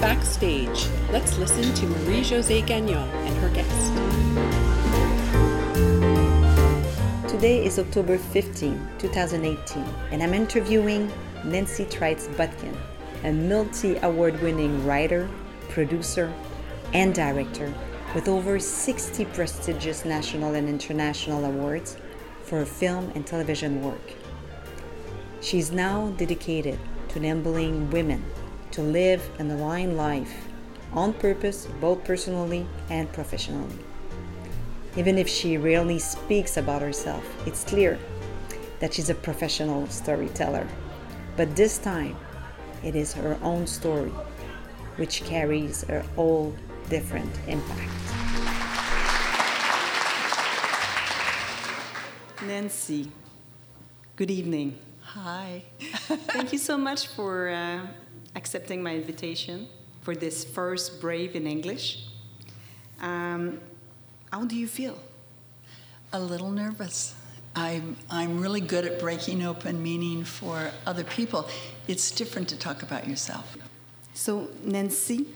Backstage. Let's listen to Marie Josée Gagnon and her guest. Today is October 15, 2018, and I'm interviewing Nancy Trites Botkin, a multi award winning writer, producer, and director with over 60 prestigious national and international awards for her film and television work. She's now dedicated to enabling women to live an aligned life on purpose, both personally and professionally. Even if she rarely speaks about herself, it's clear that she's a professional storyteller. But this time, it is her own story, which carries a whole different impact. Nancy, good evening. Hi. Thank you so much for uh, accepting my invitation for this first Brave in English. Um, how do you feel? A little nervous. I'm, I'm really good at breaking open meaning for other people. It's different to talk about yourself. So, Nancy,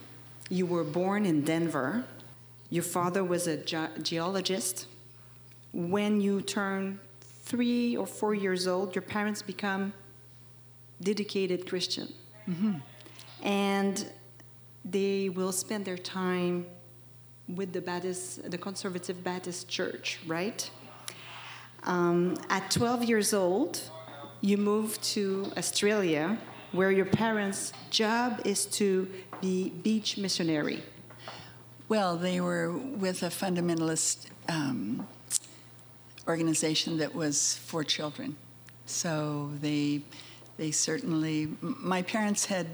you were born in Denver. Your father was a ge- geologist. When you turn three or four years old, your parents become dedicated Christian. Mm-hmm. And they will spend their time with the Baptist, the conservative Baptist church, right? Um, at 12 years old, you move to Australia, where your parents' job is to be beach missionary. Well, they were with a fundamentalist um, organization that was for children. So they, they certainly, my parents had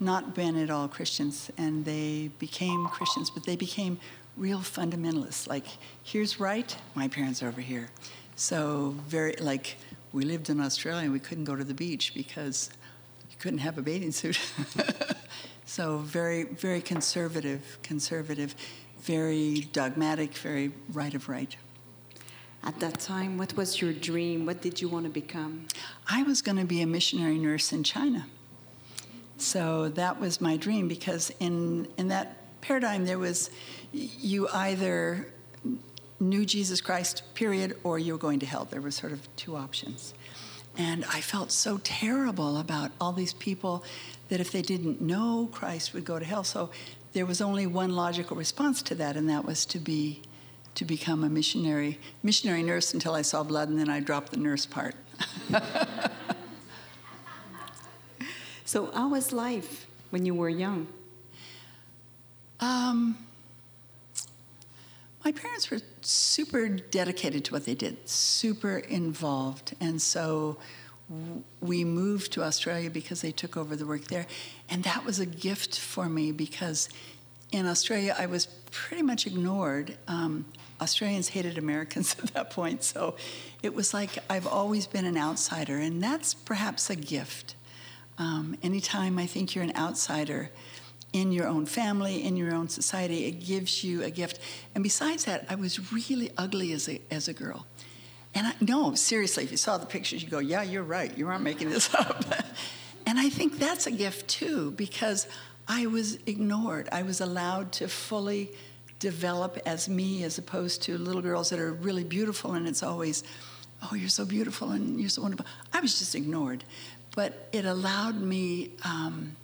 not been at all Christians, and they became Christians, but they became real fundamentalists. Like, here's right, my parents are over here. So, very, like, we lived in Australia and we couldn't go to the beach because you couldn't have a bathing suit. so, very, very conservative, conservative, very dogmatic, very right of right. At that time, what was your dream? What did you want to become? I was going to be a missionary nurse in China. So that was my dream because in, in that paradigm, there was you either knew Jesus Christ, period, or you were going to hell. There were sort of two options. And I felt so terrible about all these people that if they didn't know Christ would go to hell. So there was only one logical response to that, and that was to be to become a missionary missionary nurse until I saw blood, and then I dropped the nurse part. so, how was life when you were young? Um, my parents were super dedicated to what they did, super involved, and so we moved to Australia because they took over the work there, and that was a gift for me because in Australia I was pretty much ignored. Um, Australians hated Americans at that point, so it was like I've always been an outsider, and that's perhaps a gift. Um, anytime I think you're an outsider in your own family, in your own society, it gives you a gift. And besides that, I was really ugly as a, as a girl. And I, no, seriously, if you saw the pictures, you go, yeah, you're right, you aren't making this up. and I think that's a gift too, because I was ignored. I was allowed to fully develop as me as opposed to little girls that are really beautiful and it's always, oh, you're so beautiful and you're so wonderful. I was just ignored. But it allowed me um,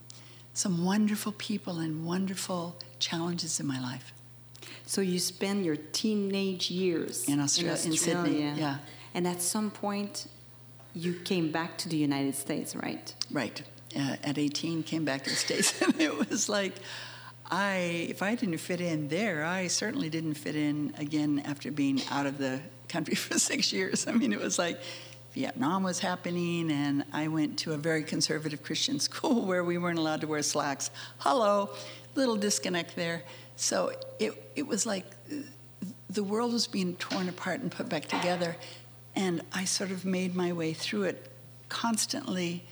some wonderful people and wonderful challenges in my life. So you spend your teenage years in Australia, in, Australia. in Sydney, yeah. And at some point, you came back to the United States, right? Right. Uh, at 18, came back to the States, and it was like, I, if I didn't fit in there, I certainly didn't fit in again after being out of the country for six years. I mean, it was like Vietnam was happening, and I went to a very conservative Christian school where we weren't allowed to wear slacks. Hello, little disconnect there. So it, it was like the world was being torn apart and put back together, and I sort of made my way through it constantly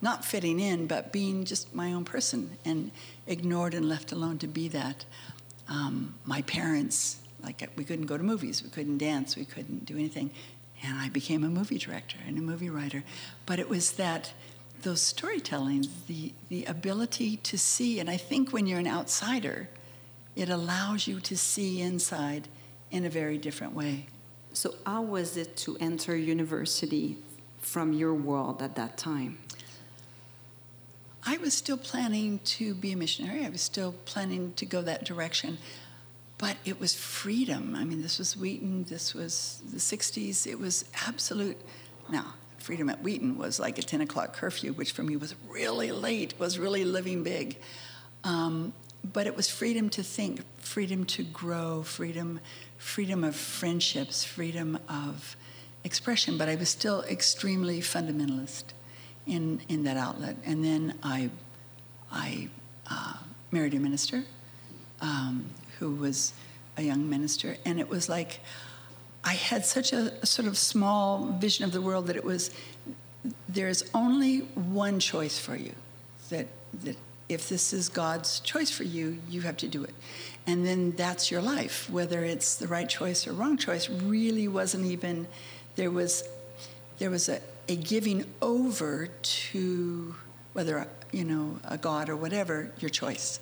not fitting in, but being just my own person and ignored and left alone to be that. Um, my parents, like, we couldn't go to movies, we couldn't dance, we couldn't do anything. And I became a movie director and a movie writer. But it was that those storytelling, the, the ability to see. And I think when you're an outsider, it allows you to see inside in a very different way. So, how was it to enter university from your world at that time? I was still planning to be a missionary. I was still planning to go that direction. But it was freedom. I mean, this was Wheaton, this was the 60s. It was absolute. Now, freedom at Wheaton was like a 10 o'clock curfew, which for me was really late, was really living big. Um, but it was freedom to think, freedom to grow, freedom, freedom of friendships, freedom of expression. But I was still extremely fundamentalist in, in that outlet. And then I, I uh, married a minister um, who was a young minister, and it was like I had such a, a sort of small vision of the world that it was there's only one choice for you that that if this is God's choice for you, you have to do it. And then that's your life. Whether it's the right choice or wrong choice really wasn't even there was there was a, a giving over to whether you know a god or whatever your choice.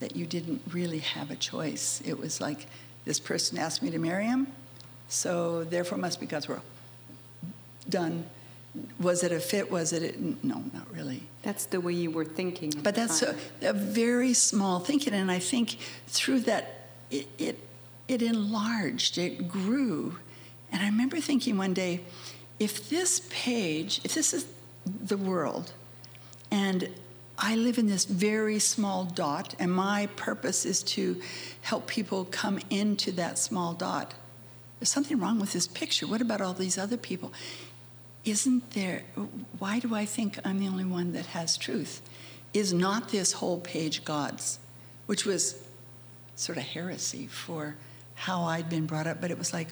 That you didn't really have a choice. It was like this person asked me to marry him so therefore must be god's will. Done. Was it a fit? Was it a, no not really. That's the way you were thinking but that's a, a, very small thinking and i think through that it, it it enlarged it grew. And i remember thinking one day if this page, if this is the world, and I live in this very small dot, and my purpose is to help people come into that small dot. There's something wrong with this picture. What about all these other people? Isn't there, why do I think I'm the only one that has truth? Is not this whole page God's? Which was sort of heresy for how I'd been brought up, but it was like,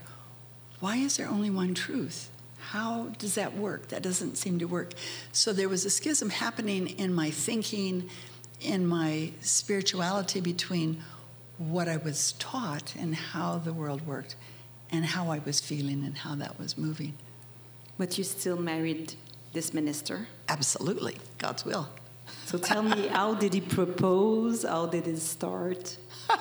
why is there only one truth? How does that work? That doesn't seem to work. So there was a schism happening in my thinking, in my spirituality between what I was taught and how the world worked, and how I was feeling and how that was moving. But you still married this minister? Absolutely, God's will. So tell me, how did he propose? How did it start?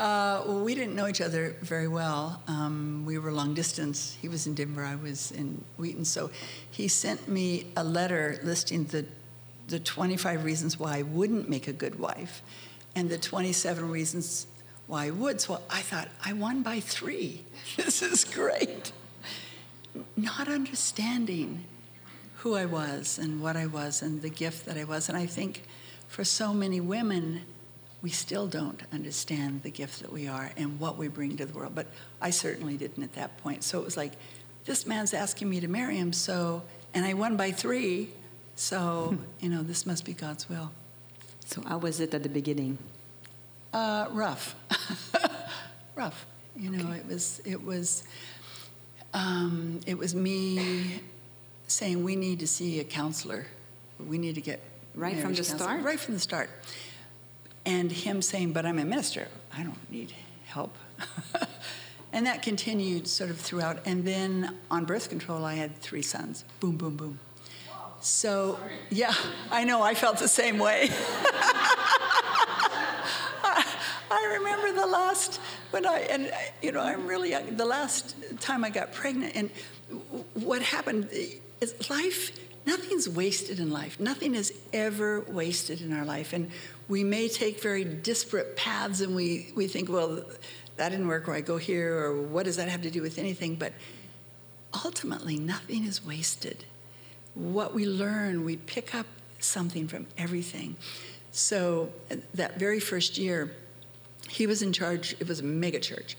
Uh, we didn't know each other very well. Um, we were long distance. He was in Denver, I was in Wheaton. So he sent me a letter listing the, the 25 reasons why I wouldn't make a good wife and the 27 reasons why I would. So I thought, I won by three. This is great. Not understanding who I was and what I was and the gift that I was. And I think for so many women, we still don't understand the gift that we are and what we bring to the world. But I certainly didn't at that point. So it was like, this man's asking me to marry him, so, and I won by three, so, you know, this must be God's will. So, how was it at the beginning? Uh, rough. rough. You know, okay. it was, it was, um, it was me saying, we need to see a counselor. We need to get right from the counselor. start? Right from the start and him saying, But I'm a minister, I don't need help. and that continued sort of throughout. And then on birth control, I had three sons. Boom, boom, boom. So, yeah, I know, I felt the same way. I remember the last when I and you know I'm really young, the last time I got pregnant and what happened is life nothing's wasted in life nothing is ever wasted in our life and we may take very disparate paths and we, we think, well, that didn't work, or I go here, or what does that have to do with anything? But ultimately, nothing is wasted. What we learn, we pick up something from everything. So that very first year, he was in charge, it was a mega church.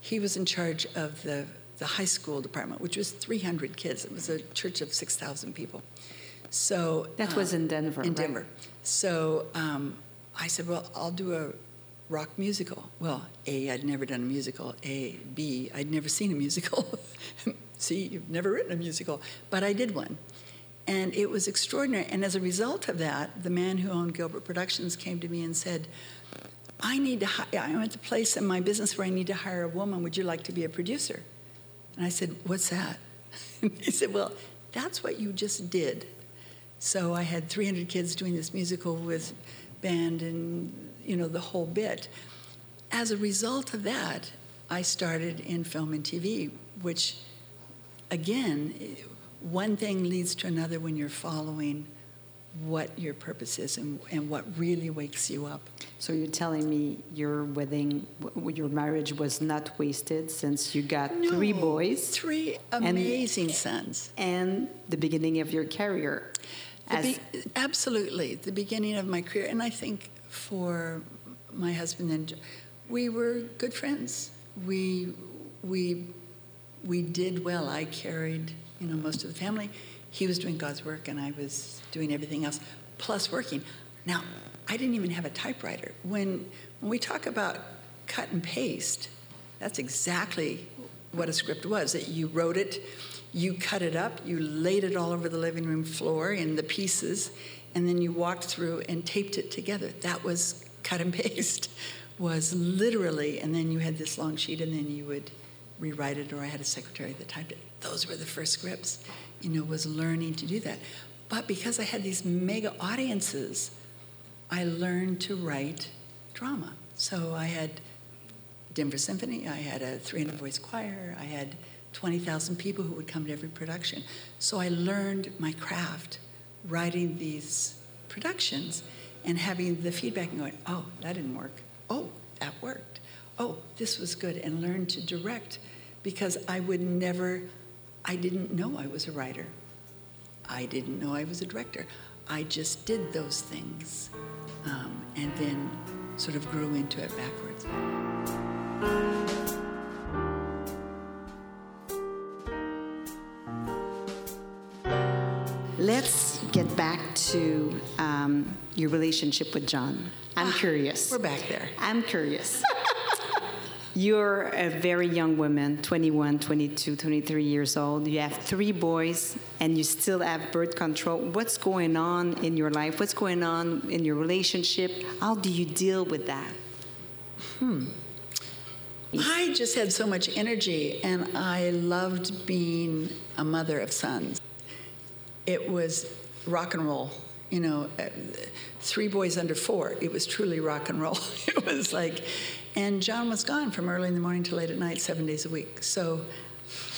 He was in charge of the, the high school department, which was 300 kids. It was a church of 6,000 people. So that was in Denver. In Denver. So um, I said, Well, I'll do a rock musical. Well, A, I'd never done a musical. A, B, I'd never seen a musical. C, you've never written a musical. But I did one. And it was extraordinary. And as a result of that, the man who owned Gilbert Productions came to me and said, I need to hire, I'm at the place in my business where I need to hire a woman. Would you like to be a producer? And I said, What's that? he said, Well, that's what you just did. So I had 300 kids doing this musical with band and, you know, the whole bit. As a result of that, I started in film and TV, which, again, one thing leads to another when you're following what your purpose is and, and what really wakes you up. So you're telling me your wedding, your marriage was not wasted since you got No, three boys Three amazing sons. and the beginning of your career. The As, be- absolutely, the beginning of my career, and I think for my husband and we were good friends. We we we did well. I carried you know most of the family. He was doing God's work, and I was doing everything else, plus working. Now, I didn't even have a typewriter. When when we talk about cut and paste, that's exactly what a script was. That you wrote it, you cut it up, you laid it all over the living room floor in the pieces, and then you walked through and taped it together. That was cut and paste. Was literally, and then you had this long sheet, and then you would rewrite it, or I had a secretary that typed it. Those were the first scripts. You know, was learning to do that. But because I had these mega audiences, I learned to write drama. So I had Denver Symphony, I had a 300 voice choir, I had 20,000 people who would come to every production. So I learned my craft writing these productions and having the feedback and going, oh, that didn't work. Oh, that worked. Oh, this was good. And learned to direct because I would never, I didn't know I was a writer. I didn't know I was a director. I just did those things um, and then sort of grew into it backwards. Let's get back to um, your relationship with John. I'm curious. We're back there. I'm curious. You're a very young woman, 21, 22, 23 years old. You have three boys and you still have birth control. What's going on in your life? What's going on in your relationship? How do you deal with that? Hmm. I just had so much energy and I loved being a mother of sons. It was rock and roll, you know, uh, three boys under four. It was truly rock and roll. It was like, and John was gone from early in the morning to late at night, seven days a week. So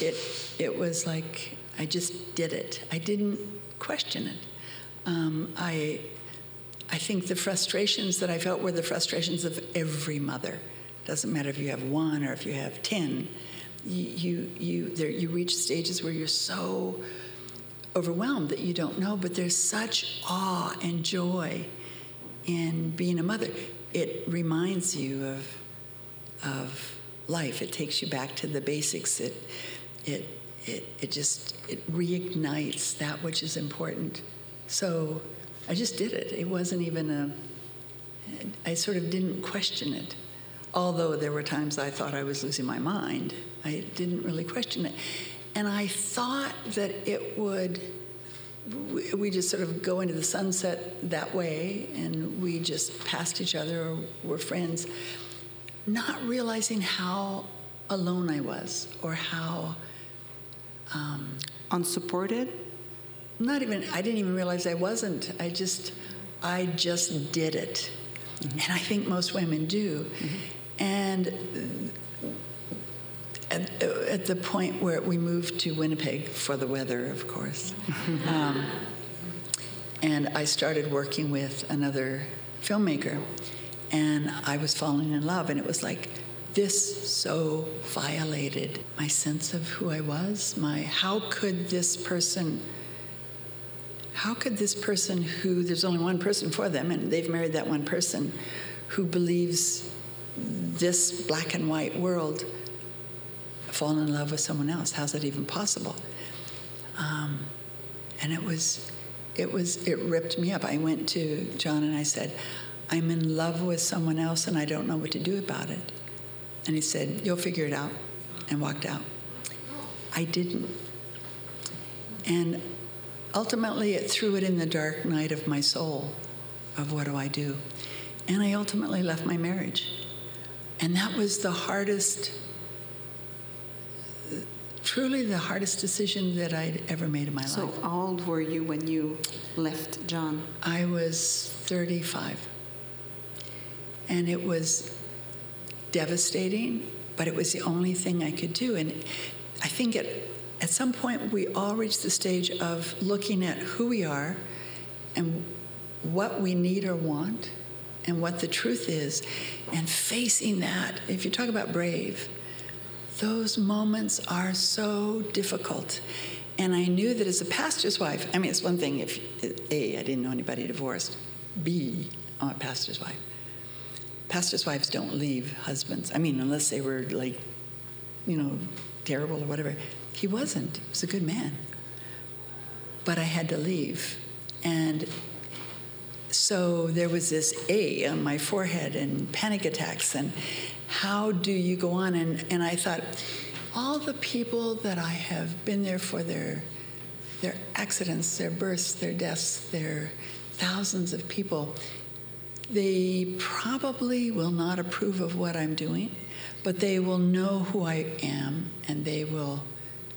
it, it was like, I just did it. I didn't question it. Um, I, I think the frustrations that I felt were the frustrations of every mother. Doesn't matter if you have one or if you have ten. You you you, there, you reach stages where you're so overwhelmed that you don't know, but there's such awe and joy in being a mother. It reminds you of of life. It takes you back to the basics. It it it it just it reignites that which is important. So I just did it. It wasn't even a I sort of didn't question it. Although there were times I thought I was losing my mind, I didn't really question it. And I thought that it would, we- just sort of go into the sunset that way and we just passed each other or were friends, not realizing how alone I was or how um, Unsupported? not even i didn't even realize i wasn't. I just i just did it. Mm-hmm. And i think most women do. Mm-hmm. And at, at the point where we moved to winnipeg for the weather of course. Um, and i started working with another filmmaker and i was falling in love and it was like this so violated my sense of who i was my how could this person how could this person who there's only one person for them and they've married that one person who believes this black and white world fall in love with someone else. How's that even possible? Um, and it was it was it ripped me up. I went to john and i said i'm in love with someone else and i don't know what to do about it. And he said you'll figure it out and walked out. I didn't. And ultimately, it threw it in the dark night of my soul of what do I do? And I ultimately left my marriage. And that was the hardest truly the hardest decision that I'd ever made in my So, life. how old were you when you left John? I was 35. And it was devastating, but it was the only thing I could do. And I think at, at some point we all reach the stage of looking at who we are and what we need or want and what the truth is and facing that. If you talk about brave, those moments are so difficult. And I knew that as a pastor's wife, I mean, it's one thing if A, I didn't know anybody divorced, B, I'm a pastor's wife. Pastor's wives don't leave husbands. I mean, unless they were like, you know, terrible or whatever. He wasn't. He was a good man. But I had to leave. And so there was this A on my forehead and panic attacks and how do you go on? And, and I thought, all the people that I have been there for their, their accidents, their births, their deaths, their thousands of people, they probably will not approve of what I'm doing, but they will know who I am and they will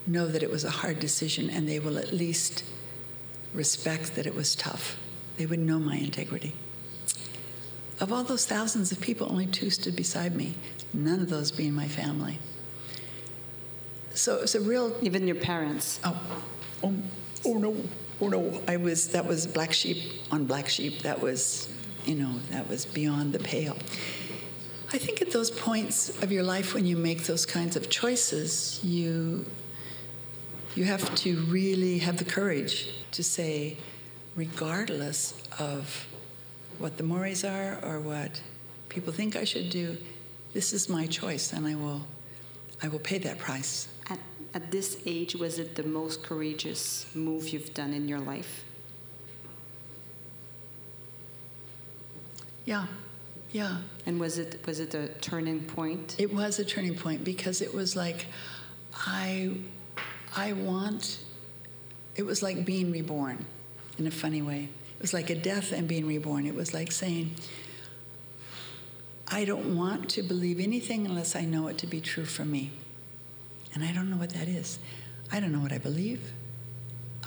know that it was a hard decision and they will at least respect that it was tough. They would know my integrity. Of all those thousands of people, only two stood beside me, none of those being my family. So it was a real Even your parents? Oh, oh, oh no, oh no! I was that was black sheep on black sheep. That was, you know, that was beyond the pale. I think at those points of your life when you make those kinds of choices, you you have to really have the courage to say, regardless of what the mores are or what people think I should do, this is my choice, and I will I will pay that price. At, at this age, was it the most courageous move you've done in your life? Yeah, yeah. And was it was it a turning point? It was a turning point because it was like, I, I want. It was like being reborn, in a funny way. It was like a death and being reborn. It was like saying, I don't want to believe anything unless I know it to be true for me. And I don't know what that is. I don't know what I believe.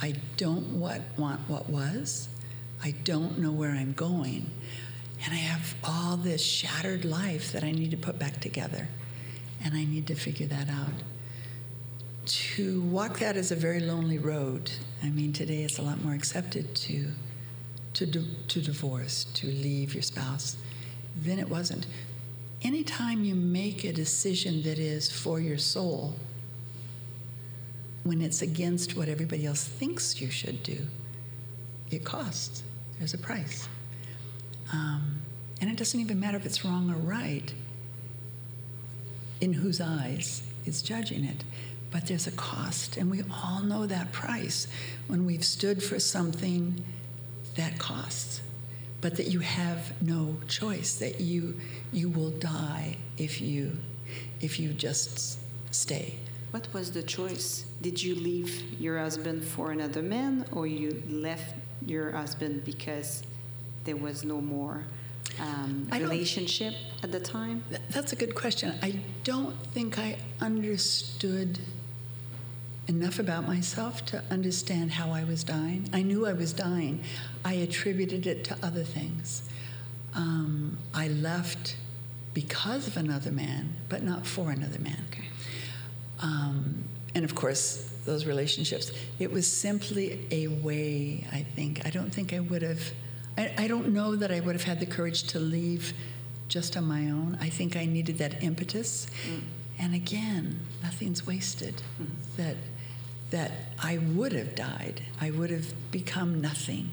I don't what, want what was. I don't know where I'm going. And I have all this shattered life that I need to put back together. And I need to figure that out. To walk that is a very lonely road. I mean, today it's a lot more accepted to, to, to divorce, to leave your spouse. Then it wasn't. Anytime you make a decision that is for your soul, when it's against what everybody else thinks you should do, it costs. There's a price. Um, and it doesn't even matter if it's wrong or right, in whose eyes is judging it. But there's a cost, and we all know that price when we've stood for something that costs, but that you have no choice, that you, you will die if you, if you just stay. What was the choice? Did you leave your husband for another man, or you left your husband because there was no more um, relationship at the time? That's a good question. I don't think I understood enough about myself to understand how I was dying. I knew I was dying. I attributed it to other things. Um, I left because of another man, but not for another man. Okay. Um, and of course, those relationships. It was simply a way, I think. I don't think I would have, I, I don't know that I would have had the courage to leave just on my own. I think I needed that impetus. Mm. And again, nothing's wasted. Mm. That, that I would have died, I would have become nothing.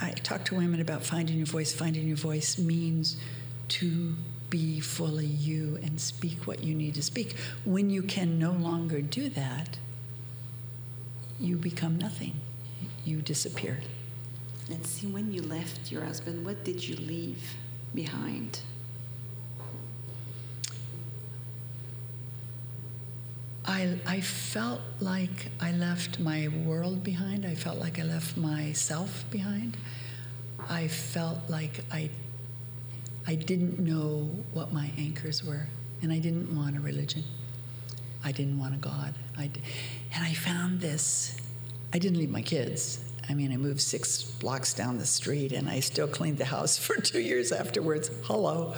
I, talk to women about finding your voice. Finding your voice means to be fully you and speak what you need to speak. When you can no longer do that, you become nothing. You disappear. And see, when you left your husband, what did you leave behind? I, I felt like I left my world behind. I felt like I left myself behind. I felt like I I didn't know what my anchors were, and I didn't want a religion. I didn't want a God. I, and I found this. I didn't leave my kids. I mean, I moved six blocks down the street, and I still cleaned the house for two years afterwards. Hello.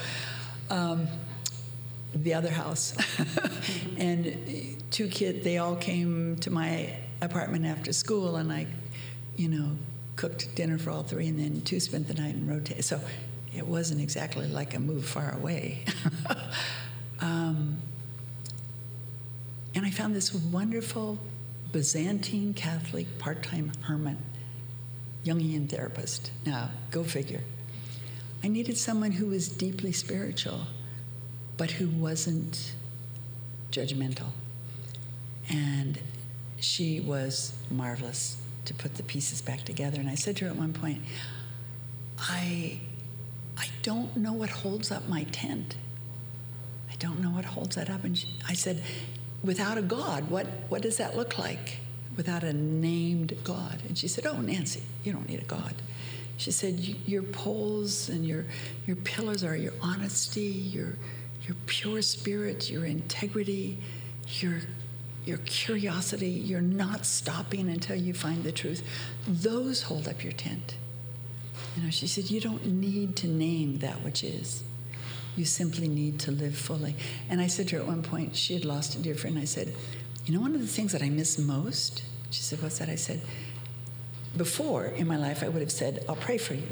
Um, the other house. and two kids, they all came to my apartment after school, and I, you know, cooked dinner for all three, and then two spent the night and rotated. So it wasn't exactly like a move far away. um, and I found this wonderful Byzantine Catholic part time hermit, Jungian therapist. Now, go figure. I needed someone who was deeply spiritual, but who wasn't judgmental. And she was marvelous to put the pieces back together. And I said to her at one point, I, I don't know what holds up my tent. I don't know what holds that up. And she, I said, without a God, what, what does that look like? Without a named God. And she said, Oh, Nancy, you don't need a God. She said, Your poles and your, your pillars are your honesty, your, your pure spirit, your integrity, your, your curiosity, you're not stopping until you find the truth. Those hold up your tent. You know, she said, You don't need to name that which is. You simply need to live fully. And I said to her at one point, she had lost a dear friend. I said, You know, one of the things that I miss most? She said, What's that? I said, Before in my life, I would have said, I'll pray for you.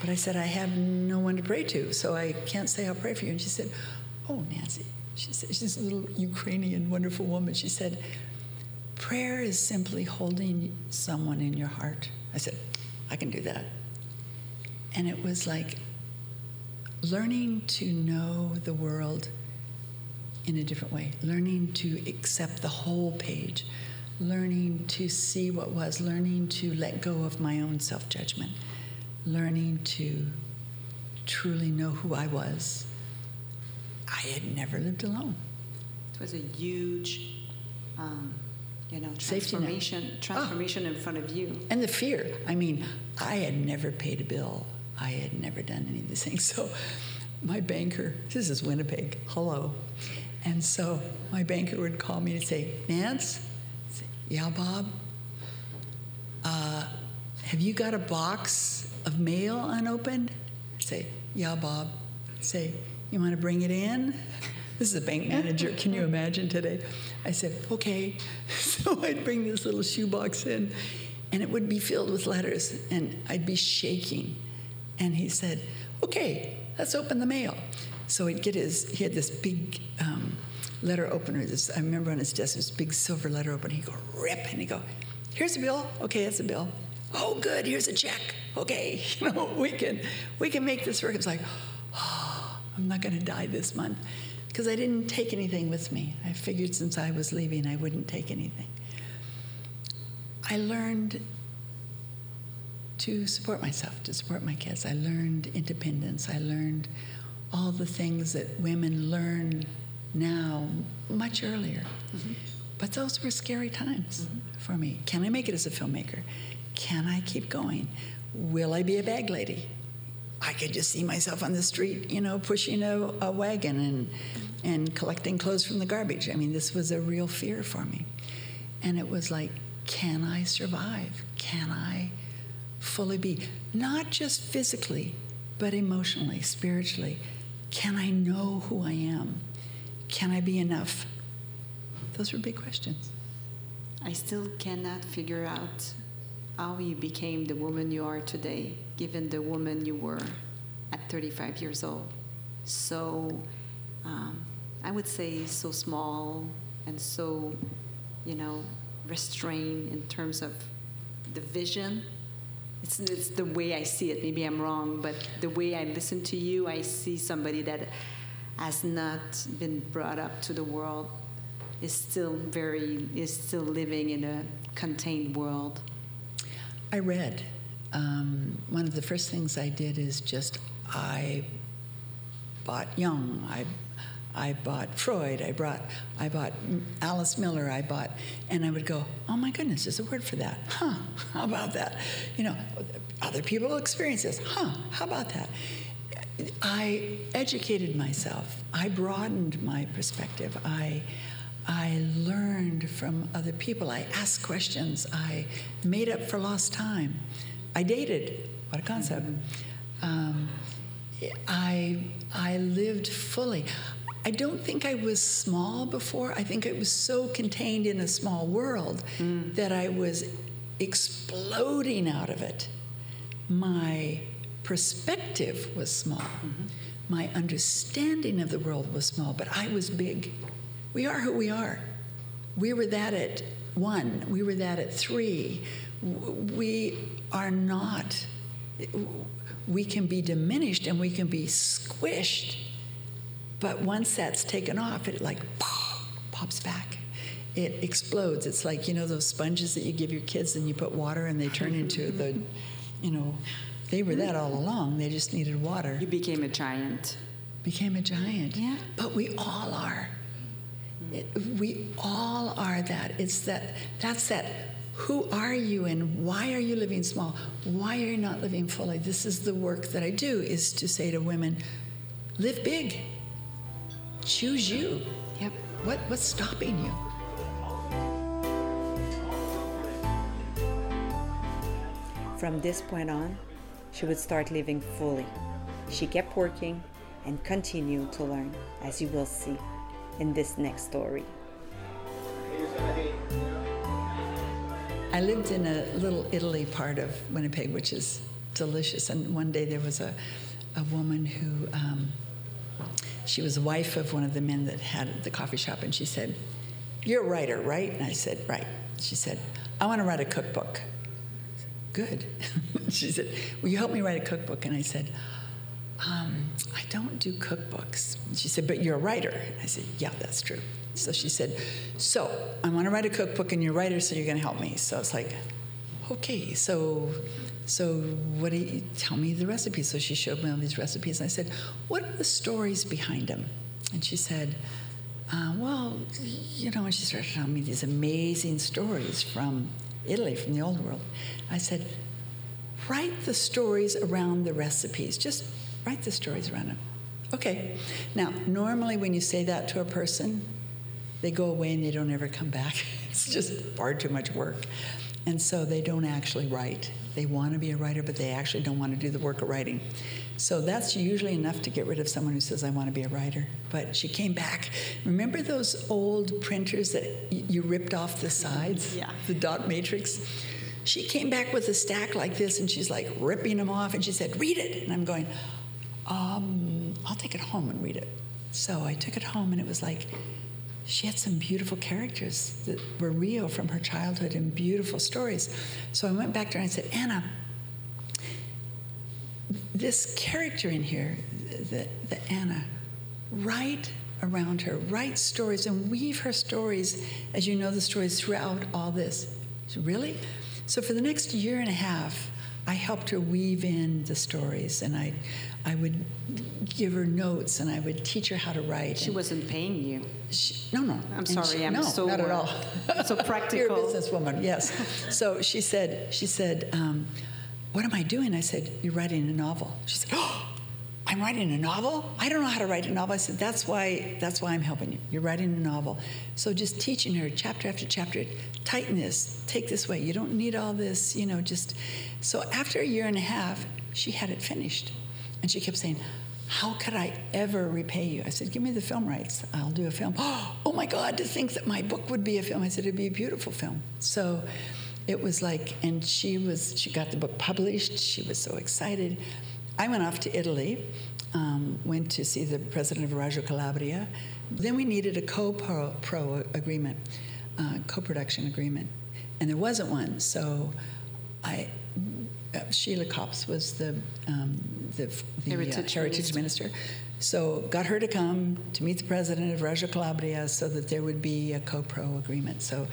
But I said, I have no one to pray to, so I can't say I'll pray for you. And she said, Oh, Nancy. She said, She's a little Ukrainian, wonderful woman. She said, Prayer is simply holding someone in your heart. I said, I can do that. And it was like learning to know the world in a different way, learning to accept the whole page, learning to see what was, learning to let go of my own self judgment, learning to truly know who I was. I had never lived alone. It was a huge, um, you know, transformation, transformation oh. in front of you. And the fear. I mean, I had never paid a bill I had never done any of these things. So my banker, this is Winnipeg, hello. And so my banker would call me and say, Nance, say, yeah, Bob, uh, have you got a box of mail unopened? I say, yeah, Bob. I say, you want to bring it in? This is a bank manager. Can you imagine today? I said, okay. So I'd bring this little shoebox in, and it would be filled with letters, and I'd be shaking and he said, okay, let's open the mail. So he'd get his, he had this big um, letter opener. This, I remember on his desk, this big silver letter opener. He'd go, rip, and he'd go, here's a bill. Okay, that's a bill. Oh, good, here's a check. Okay, you know, we can, we can make this work. It's like, oh, I'm not going to die this month. Because I didn't take anything with me. I figured since I was leaving, I wouldn't take anything. I learned to support myself, to support my kids. I learned independence. I learned all the things that women learn now much earlier. Mm-hmm. But those were scary times mm-hmm. for me. Can I make it as a filmmaker? Can I keep going? Will I be a bag lady? I could just see myself on the street, you know, pushing a, a wagon and and collecting clothes from the garbage. I mean, this was a real fear for me. And it was like, can I survive? Can I fully be, not just physically, but emotionally, spiritually. Can I know who I am? Can I be enough? Those were big questions. I still cannot figure out how you became the woman you are today, given the woman you were at 35 years old. So, um, I would say, so small and so, you know, restrained in terms of the vision it's, it's the way I see it. Maybe I'm wrong, but the way I listen to you, I see somebody that has not been brought up to the world is still very is still living in a contained world. I read. Um, one of the first things I did is just I bought Jung. I I bought Freud, I brought, I bought Alice Miller, I bought, and I would go, oh my goodness, there's a word for that. Huh, how about that? You know, other people experience this. Huh, how about that? I educated myself. I broadened my perspective. I, I learned from other people. I asked questions. I made up for lost time. I dated. What a concept. Um, I, I lived fully. I don't think I was small before. I think I was so contained in a small world mm. that I was exploding out of it. My perspective was small. Mm-hmm. My understanding of the world was small, but I was big. We are who we are. We were that at one, we were that at three. We are not, we can be diminished and we can be squished, but once that's taken off, it like pops back. It explodes. It's like, you know, those sponges that you give your kids and you put water and they turn into the, you know, they were that all along. They just needed water. You became a giant. Became a giant. Yeah. But we all are. It, we all are that. It's that, that's that. Who are you and why are you living small? Why are you not living fully? This is the work that I do is to say to women, live big. Choose you. Yep. What, what's stopping you? From this point on, she would start living fully. She kept working and continued to learn, as you will see in this next story. I lived in a little Italy part of Winnipeg, which is delicious. And one day there was a, a woman who, um, she was wife of one of the men that had the coffee shop, and she said, You're a writer, right? And I said, Right. She said, I want to write a cookbook. Good. she said, Will you help me write a cookbook? And I said, um, I don't do cookbooks. She said, But you're a writer. I said, Yeah, that's true. So she said, So I want to write a cookbook, and you're a writer, so you're going to help me. So it's like, Okay, so so what do you tell me the recipes? So she showed me all these recipes, and I said, What are the stories behind them? And she said, uh, Well, you know, and she started telling me these amazing stories from Italy, from the old world. I said, write the stories around the recipes. Just write the stories around them. Okay. Now, normally when you say that to a person, they go away and they don't ever come back. it's just far too much work. And so they don't actually write. They want to be a writer, but they actually don't want to do the work of writing. So that's usually enough to get rid of someone who says, I want to be a writer. But she came back. Remember those old printers that you ripped off the sides? Yeah. The dot matrix? She came back with a stack like this and she's like ripping them off and she said, Read it. And I'm going, um, I'll take it home and read it. So I took it home and it was like, she had some beautiful characters that were real from her childhood and beautiful stories. So I went back to her and I said, Anna, this character in here, the, the Anna, write around her, write stories and weave her stories as you know the stories throughout all this. Said, really? So for the next year and a half, I helped her weave in the stories and I, I would give her notes and I would teach her how to write. She wasn't paying you. She, no, no. I'm sorry. She, I'm no, so not at all. so practical. You're a businesswoman, yes. so she said, she said, um, what am I doing? I said, You're writing a novel. She said, Oh, I'm writing a novel? I don't know how to write a novel. I said, That's why that's why I'm helping you. You're writing a novel. So just teaching her chapter after chapter, tighten this, take this way. You don't need all this, you know, just so after a year and a half, she had it finished. And she kept saying, how could I ever repay you? I said, Give me the film rights. I'll do a film. Oh my God, to think that my book would be a film. I said, It'd be a beautiful film. So it was like, and she was, she got the book published. She was so excited. I went off to Italy, um, went to see the president of Reggio Calabria. Then we needed a co-pro agreement, uh, co-production agreement, and there wasn't one. So I, uh, Sheila Copps was the um, the, the heritage, uh, heritage minister. So got her to come to meet the president of Reggio Calabria so that there would be a co-pro agreement. So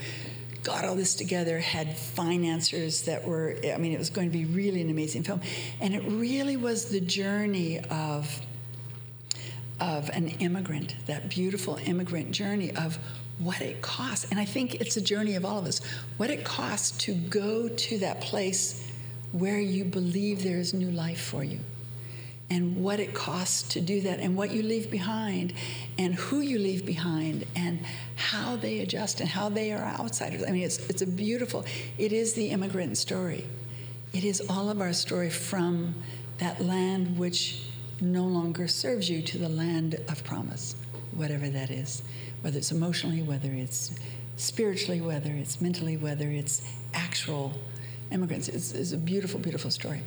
got all this together, had financiers that were, I mean, it was going to be really an amazing film. And it really was the journey of, of an immigrant, that beautiful immigrant journey of what it costs. And I think it's a journey of all of us. What it costs to go to that place where you believe there is new life for you and what it costs to do that and what you leave behind and who you leave behind and how they adjust and how they are outsiders. I mean, it's, it's a beautiful, it is the immigrant story. It is all of our story from that land which no longer serves you to the land of promise, whatever that is, whether it's emotionally, whether it's spiritually, whether it's mentally, whether it's actual immigrants. It's, it's a beautiful, beautiful story.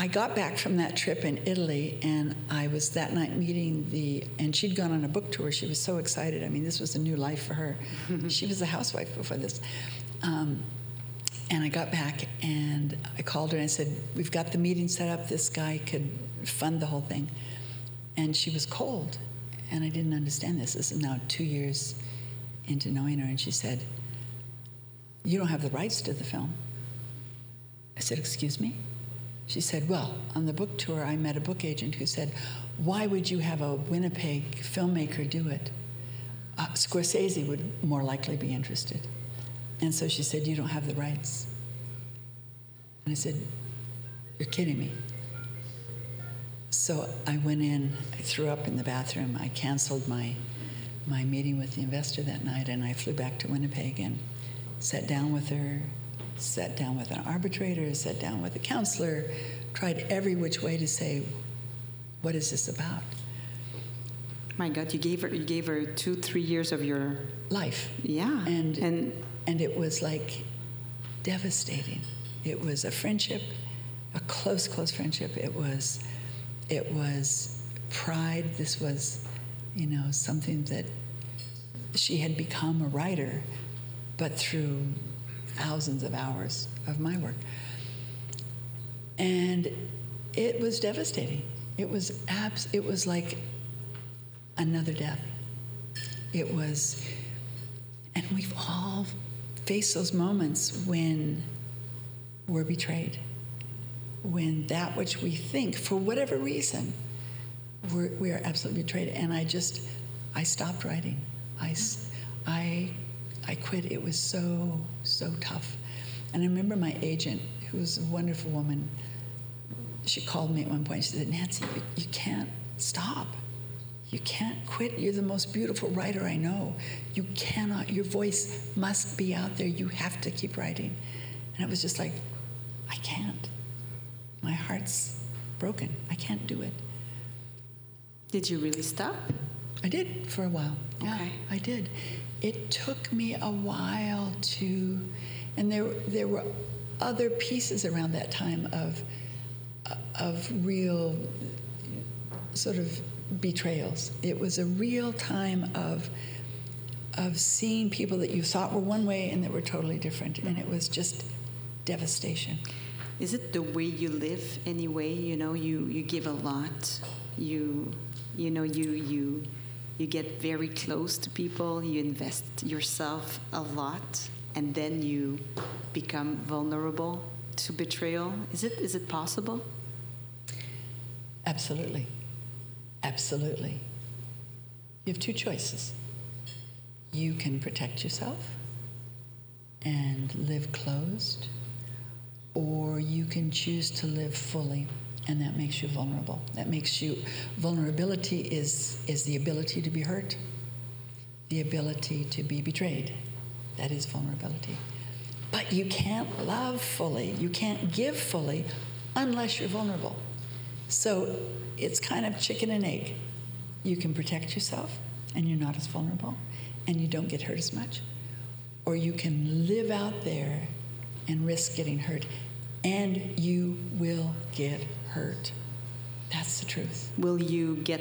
I got back from that trip in Italy, and I was that night meeting the, and she'd gone on a book tour. She was so excited. I mean, this was a new life for her. she was a housewife before this. Um, and I got back and I called her and I said, We've got the meeting set up. This guy could fund the whole thing. And she was cold. And I didn't understand this. This is now two years into knowing her. And she said, You don't have the rights to the film. I said, Excuse me? She said, Well, on the book tour, I met a book agent who said, Why would you have a Winnipeg filmmaker do it? Uh, Scorsese would more likely be interested. And so she said, You don't have the rights. And I said, You're kidding me. So I went in, I threw up in the bathroom, I canceled my, my meeting with the investor that night, and I flew back to Winnipeg and sat down with her, sat down with an arbitrator, sat down with a counselor, tried every which way to say, What is this about? My God, you gave her you gave her two, three years of your life. Yeah. And and and it was like devastating. It was a friendship, a close, close friendship. It was it was pride. This was, you know, something that she had become a writer, but through thousands of hours of my work. And it was devastating. It was abs- it was like another death. It was and we've all faced those moments when we're betrayed when that which we think, for whatever reason, we're, we are absolutely betrayed. And I just, I stopped writing. I, I, I quit. It was so, so tough. And I remember my agent, who was a wonderful woman, she called me at one point. She said, Nancy, you, you can't stop. You can't quit. You're the most beautiful writer I know. You cannot, your voice must be out there. You have to keep writing. And I was just like, I can't. My heart's broken. I can't do it. Did you really stop? I did for a while. Yeah, okay. I did. It took me a while to, and there there were other pieces around that time of of real sort of betrayals. It was a real time of of seeing people that you thought were one way and that were totally different, and it was just devastation. Is it the way you live anyway? You know, you, you give a lot. You you know you you you get very close to people. You invest yourself a lot, and then you become vulnerable to betrayal. Is it is it possible? Absolutely, absolutely. You have two choices. You can protect yourself and live closed or you can choose to live fully and that makes you vulnerable. That makes you vulnerability is is the ability to be hurt the ability to be betrayed. That is vulnerability. But you can't love fully you can't give fully unless you're vulnerable. So it's kind of chicken and egg. You can protect yourself and you're not as vulnerable and you don't get hurt as much or you can live out there and risk getting hurt and you will get hurt. That's the truth. Will you get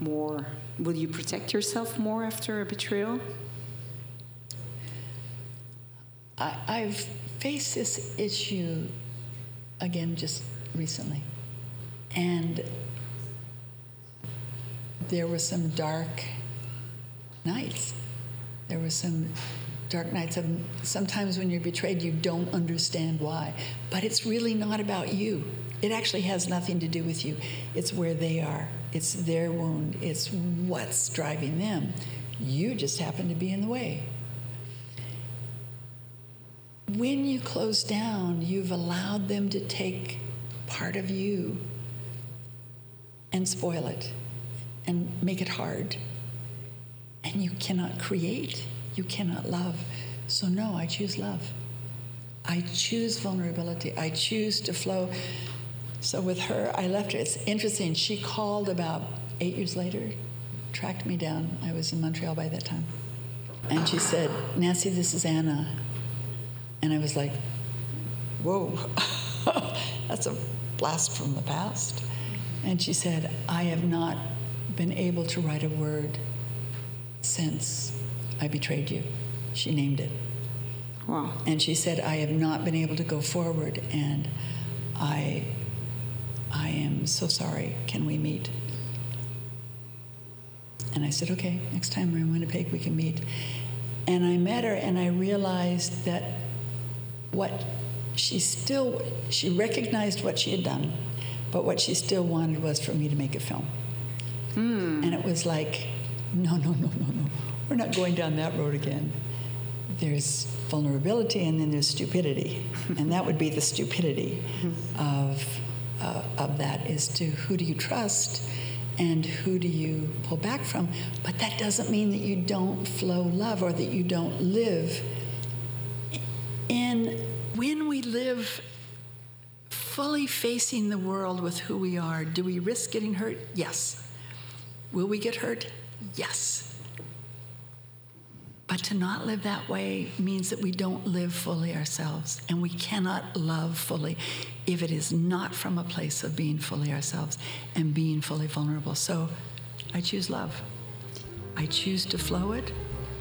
more? Will you protect yourself more after a betrayal? I, I've faced this issue again just recently. And there were some dark nights. There were some dark nights of sometimes when you're betrayed, you don't understand why. But it's really not about you. It actually has nothing to do with you. It's where they are, it's their wound, it's what's driving them. You just happen to be in the way. When you close down, you've allowed them to take part of you and spoil it and make it hard and you cannot create, you cannot love. So, no, I choose love. I choose vulnerability. I choose to flow. So, with her, I left her. It's interesting. She called about eight years later, tracked me down. I was in Montreal by that time. And she said, Nancy, this is Anna. And I was like, whoa, that's a blast from the past. And she said, I have not been able to write a word since I betrayed you. She named it. Wow. And she said, I have not been able to go forward and I I am so sorry. Can we meet? And I said, okay, next time we're in Winnipeg, we can meet. And I met her and I realized that what she still, she recognized what she had done, but what she still wanted was for me to make a film. Mm. And it was like, no, no, no, no, no. We're not going down that road again. There's vulnerability and then there's stupidity. and that would be the stupidity of, uh, of that is to who do you trust and who do you pull back from? But that doesn't mean that you don't flow love or that you don't live in when we live fully facing the world with who we are, do we risk getting hurt? Yes. Will we get hurt? Yes. But to not live that way means that we don't live fully ourselves, and we cannot love fully if it is not from a place of being fully ourselves and being fully vulnerable. So I choose love. I choose to flow it.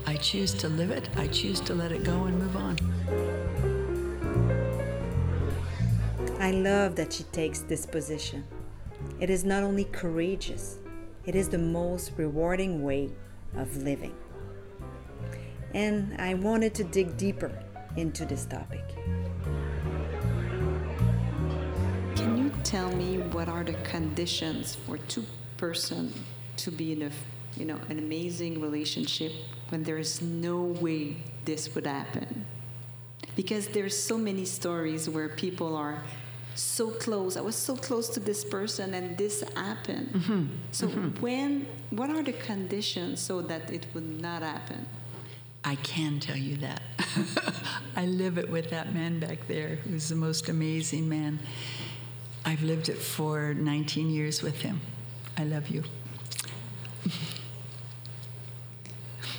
I choose to live it. I choose to let it go and move on. I love that she takes this position. It is not only courageous, it is the most rewarding way of living. And I wanted to dig deeper into this topic. Tell me what are the conditions for two person to be in a you know an amazing relationship when there is no way this would happen? Because there's so many stories where people are so close. I was so close to this person, and this happened. Mm-hmm. So mm-hmm. when, what are the conditions so that it would not happen? I can tell you that. I live it with that man back there, who's the most amazing man. I've lived it for 19 years with him. I love you.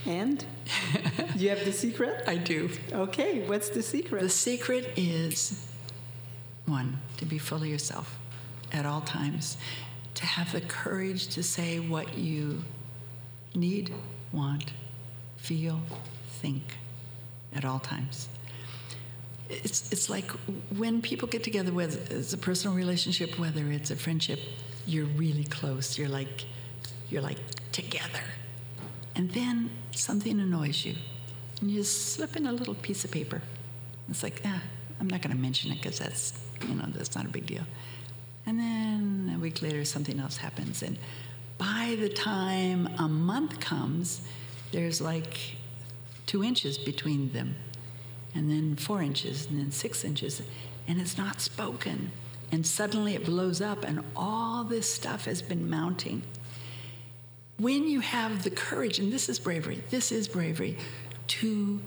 And you have the secret? I do. Okay, what's the secret? The secret is one, to be fully yourself at all times, to have the courage to say what you need, want, feel, think at all times. It's, it's like when people get together, whether it's a personal relationship, whether it's a friendship, you're really close. You're like, you're like together. And then something annoys you, and you slip in a little piece of paper. It's like, ah, I'm not going to mention it because that's you know, that's not a big deal. And then a week later, something else happens. And by the time a month comes, there's like two inches between them, and then four inches, and then six inches, and it's not spoken. And suddenly it blows up, and all this stuff has been mounting. When you have the courage, and this is bravery, this is bravery, to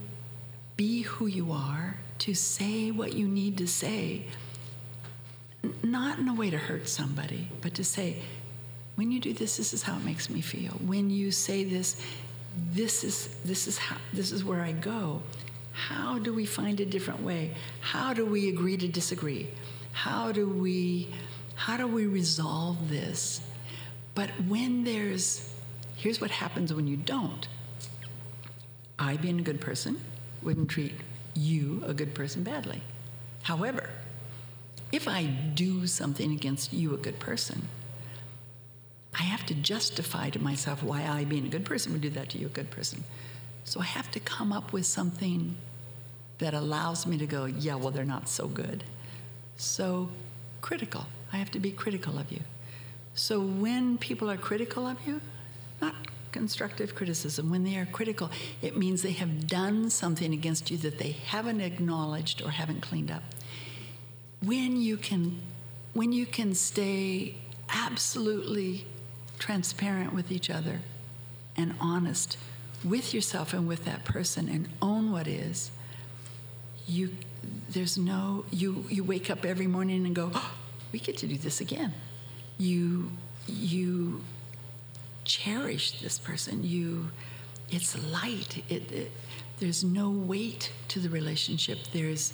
be who you are, to say what you need to say, not in a way to hurt somebody, but to say, when you do this, this is how it makes me feel. When you say this, this is this is how this is where I go. How do we find a different way? How do we agree to disagree? How do we how do we resolve this? But when there's here's what happens when you don't. I being a good person wouldn't treat you, a good person, badly. However, if I do something against you, a good person, I have to justify to myself why I, being a good person, would do that to you, a good person. So I have to come up with something that allows me to go, yeah, well, they're not so good. So critical. I have to be critical of you. So when people are critical of you, not constructive criticism, when they are critical, it means they have done something against you that they haven't acknowledged or haven't cleaned up when you can when you can stay absolutely transparent with each other and honest with yourself and with that person and own what is, you there's no you you wake up every morning and go, oh, we get to do this again. You you cherish this person. You it's light. It, it there's no weight to the relationship. There's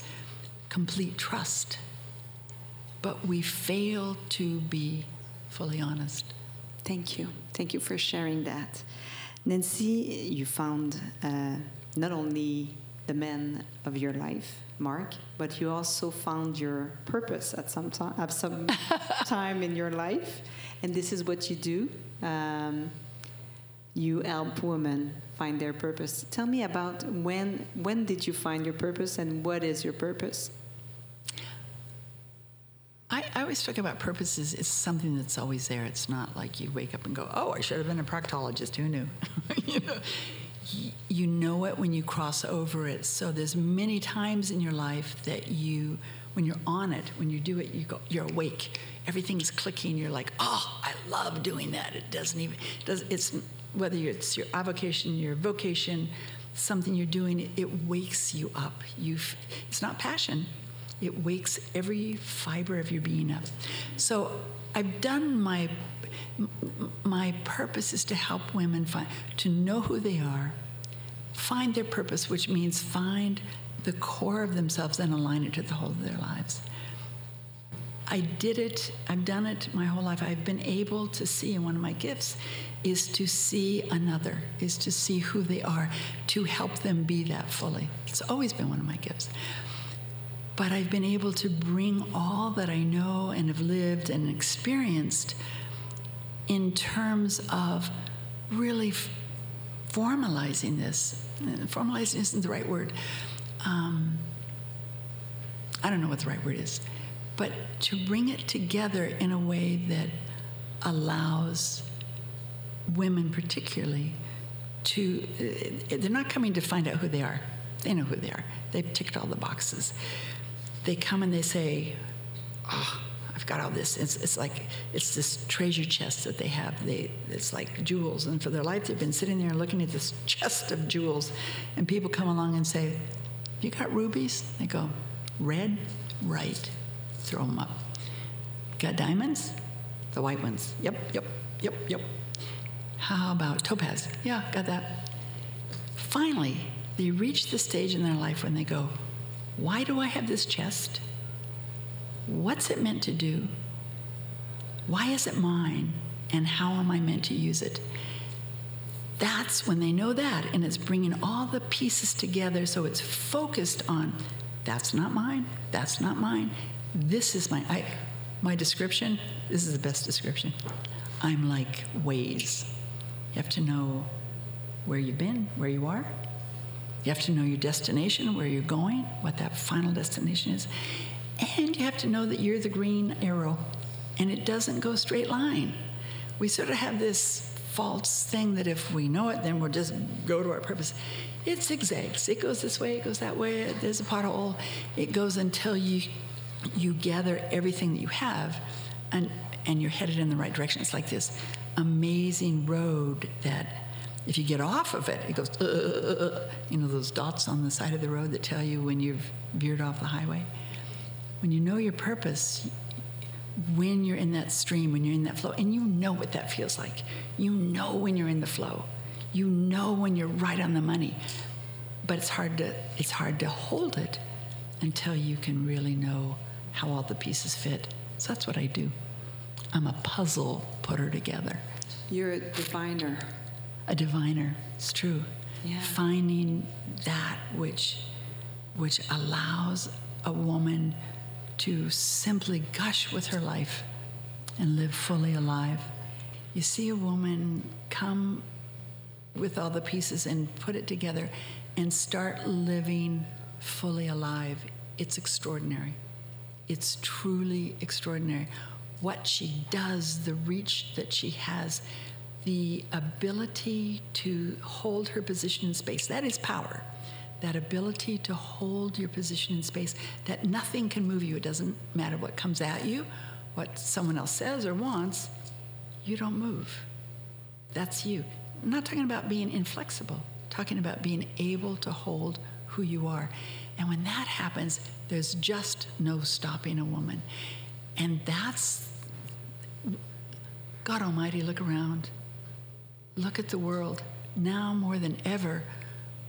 complete trust. But we fail to be fully honest. Thank you. Thank you for sharing that. Nancy, you found uh, not only the man of your life, Mark, but you also found your purpose at some time, at some time in your life, and this is what you do. Um, you help women find their purpose. Tell me about when when did you find your purpose and what is your purpose? I, I always talk about purposes. It's something that's always there. It's not like you wake up and go, "Oh, I should have been a proctologist. Who knew?" you know, you know it when you cross over it. So there's many times in your life that you, when you're on it, when you do it, you go, you're awake. Everything's clicking. You're like, "Oh, I love doing that." It doesn't even. It does it's whether it's your avocation, your vocation, something you're doing. It wakes you up. You. It's not passion it wakes every fiber of your being up. So I've done my my purpose is to help women find to know who they are, find their purpose, which means find the core of themselves and align it to the whole of their lives. I did it, I've done it my whole life. I've been able to see, and one of my gifts is to see another, is to see who they are, to help them be that fully. It's always been one of my gifts but I've been able to bring all that I know and have lived and experienced in terms of really f- formalizing this. Formalizing isn't the right word. Um, I don't know what the right word is, but to bring it together in a way that allows women, particularly, to, uh, they're not coming to find out who they are. They know who they are. They've ticked all the boxes they come and they say, oh, I've got all this. It's, it's like, it's this treasure chest that they have. They, it's like jewels. And for their life, they've been sitting there looking at this chest of jewels. And people come along and say, You got rubies? They go, Red? Right. Throw them up. Got diamonds? The white ones. Yep, yep, yep, yep. How about topaz? Yeah, got that. Finally, they reach the stage in their life when they go, why do I have this chest? What's it meant to do? Why is it mine? And how am I meant to use it? That's when they know that, and it's bringing all the pieces together so it's focused on that's not mine, that's not mine, this is my, I, my description. This is the best description. I'm like Waze. You have to know where you've been, where you are, you have to know your destination, where you're going, what that final destination is. And you have to know that you're the green arrow and it doesn't go straight line. We sort of have this false thing that if we know it, then we'll just go to our purpose. It zigzags. It goes this way, it goes that way, there's a pothole. It goes until you you gather everything that you have and and you're headed in the right direction. It's like this amazing road that if you get off of it, it goes, uh, uh, uh, you know, those dots on the side of the road that tell you when you've veered off the highway. When you know your purpose, when you're in that stream, when you're in that flow, and you know what that feels like. You know when you're in the flow. You know when you're right on the money. But it's hard to it's hard to hold it until you can really know how all the pieces fit. So that's what I do. I'm a puzzle putter together. You're a diviner a diviner. It's true. Yeah. Finding that which which allows a woman to simply gush with her life and live fully alive. You see a woman come with all the pieces and put it together and start living fully alive. It's extraordinary. It's truly extraordinary. What she does, the reach that she has, the ability to hold her position in space. That is power. That ability to hold your position in space, that nothing can move you. It doesn't matter what comes at you, what someone else says or wants, you don't move. That's you. I'm not talking about being inflexible. talking about being able to hold who you are. And when that happens, there's just no stopping a woman. And that's, God Almighty, look around. Look at the world. Now more than ever,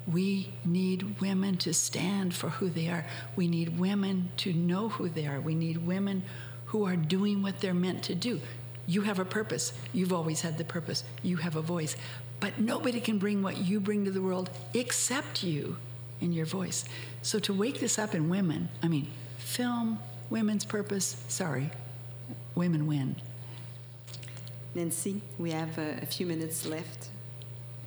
we need women to stand for who they are. We need women to know who they are. We need women who are doing what they're meant to do. You have a purpose. You've always had the purpose. You have a voice. But nobody can bring what you bring to the world except you in your voice. So to wake this up in women, I mean, film, women's purpose, sorry, women win. Nancy, we have a, a few minutes left,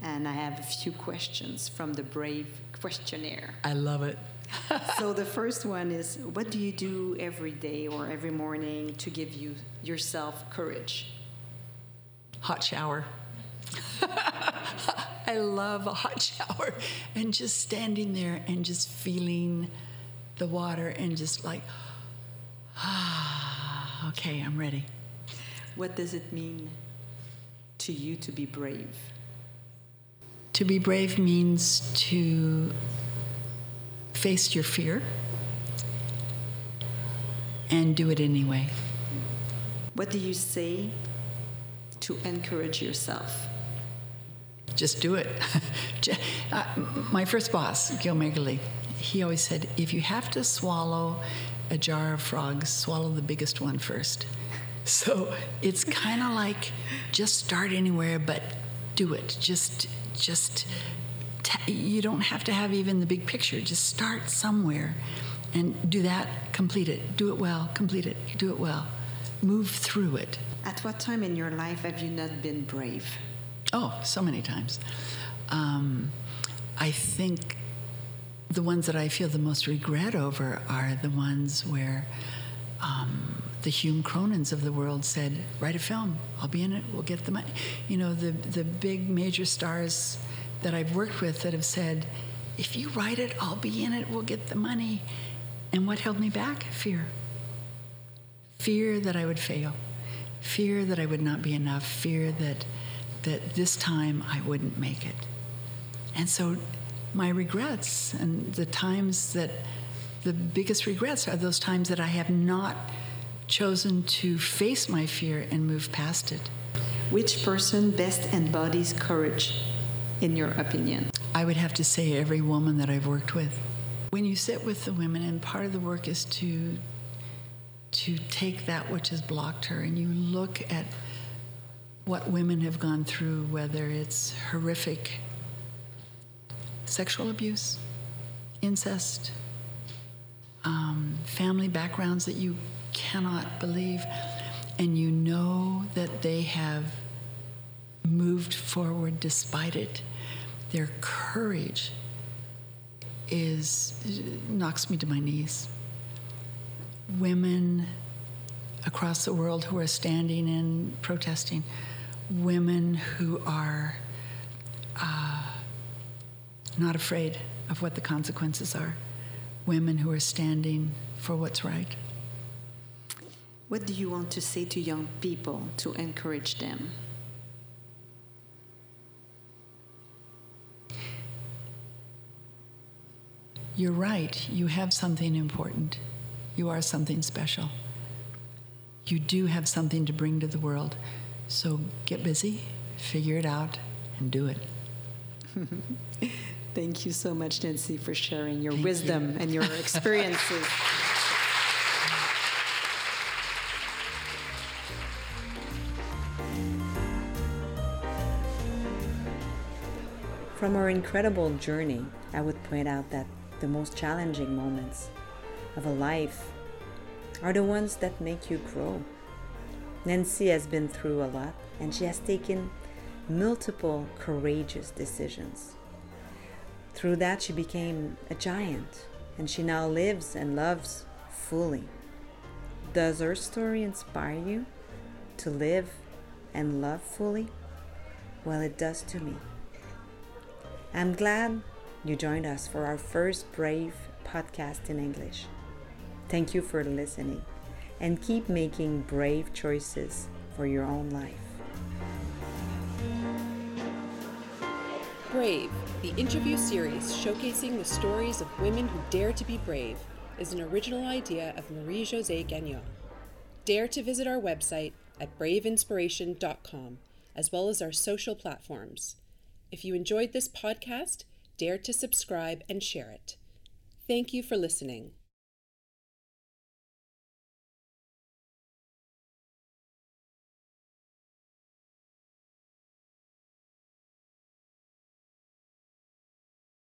and I have a few questions from the Brave questionnaire. I love it. so the first one is what do you do every day or every morning to give you yourself courage hot shower i love a hot shower and just standing there and just feeling the water and just like ah okay i'm ready what does it mean to you to be brave to be brave means to face your fear and do it anyway. What do you say to encourage yourself? Just do it. Uh, my first boss, Gil Megerly, he always said, if you have to swallow a jar of frogs, swallow the biggest one first. So it's kind of like just start anywhere, but do it. Just, just you don't have to have even the big picture. Just start somewhere and do that, complete it, do it well, complete it, do it well. Move through it. At what time in your life have you not been brave? Oh, so many times. Um, I think the ones that I feel the most regret over are the ones where um, the Hume Cronyns of the world said, "Write a film. I'll be in it. We'll get the money." You know, the the big major stars that I've worked with that have said, if you write it, I'll be in it, we'll get the money. And what held me back? Fear. Fear that I would fail. Fear that I would not be enough. Fear that, that this time I wouldn't make it. And so my regrets and the times that the biggest regrets are those times that I have not chosen to face my fear and move past it. Which person best embodies courage? in your opinion? I would have to say every woman that I've worked with. When you sit with the women, and part of the work is to to take that which has blocked her and you look at what women have gone through, whether it's horrific sexual abuse, incest, um, family backgrounds that you cannot believe, and you know that they have moved forward despite it their courage is knocks me to my knees. Women across the world who are standing and protesting, women who are uh, not afraid of what the consequences are, women who are standing for what's right. What do you want to say to young people to encourage them? You're right. You have something important. You are something special. You do have something to bring to the world. So get busy, figure it out, and do it. Thank you so much, Nancy, for sharing your Thank wisdom you. and your experiences. From our incredible journey, I would point out that the most challenging moments of a life are the ones that make you grow. Nancy has been through a lot and she has taken multiple courageous decisions. Through that, she became a giant and she now lives and loves fully. Does her story inspire you to live and love fully? Well, it does to me. I'm glad you joined us for our first Brave podcast in English. Thank you for listening and keep making brave choices for your own life. Brave, the interview series showcasing the stories of women who dare to be brave, is an original idea of Marie Jose Gagnon. Dare to visit our website at braveinspiration.com, as well as our social platforms. If you enjoyed this podcast, dare to subscribe and share it. Thank you for listening.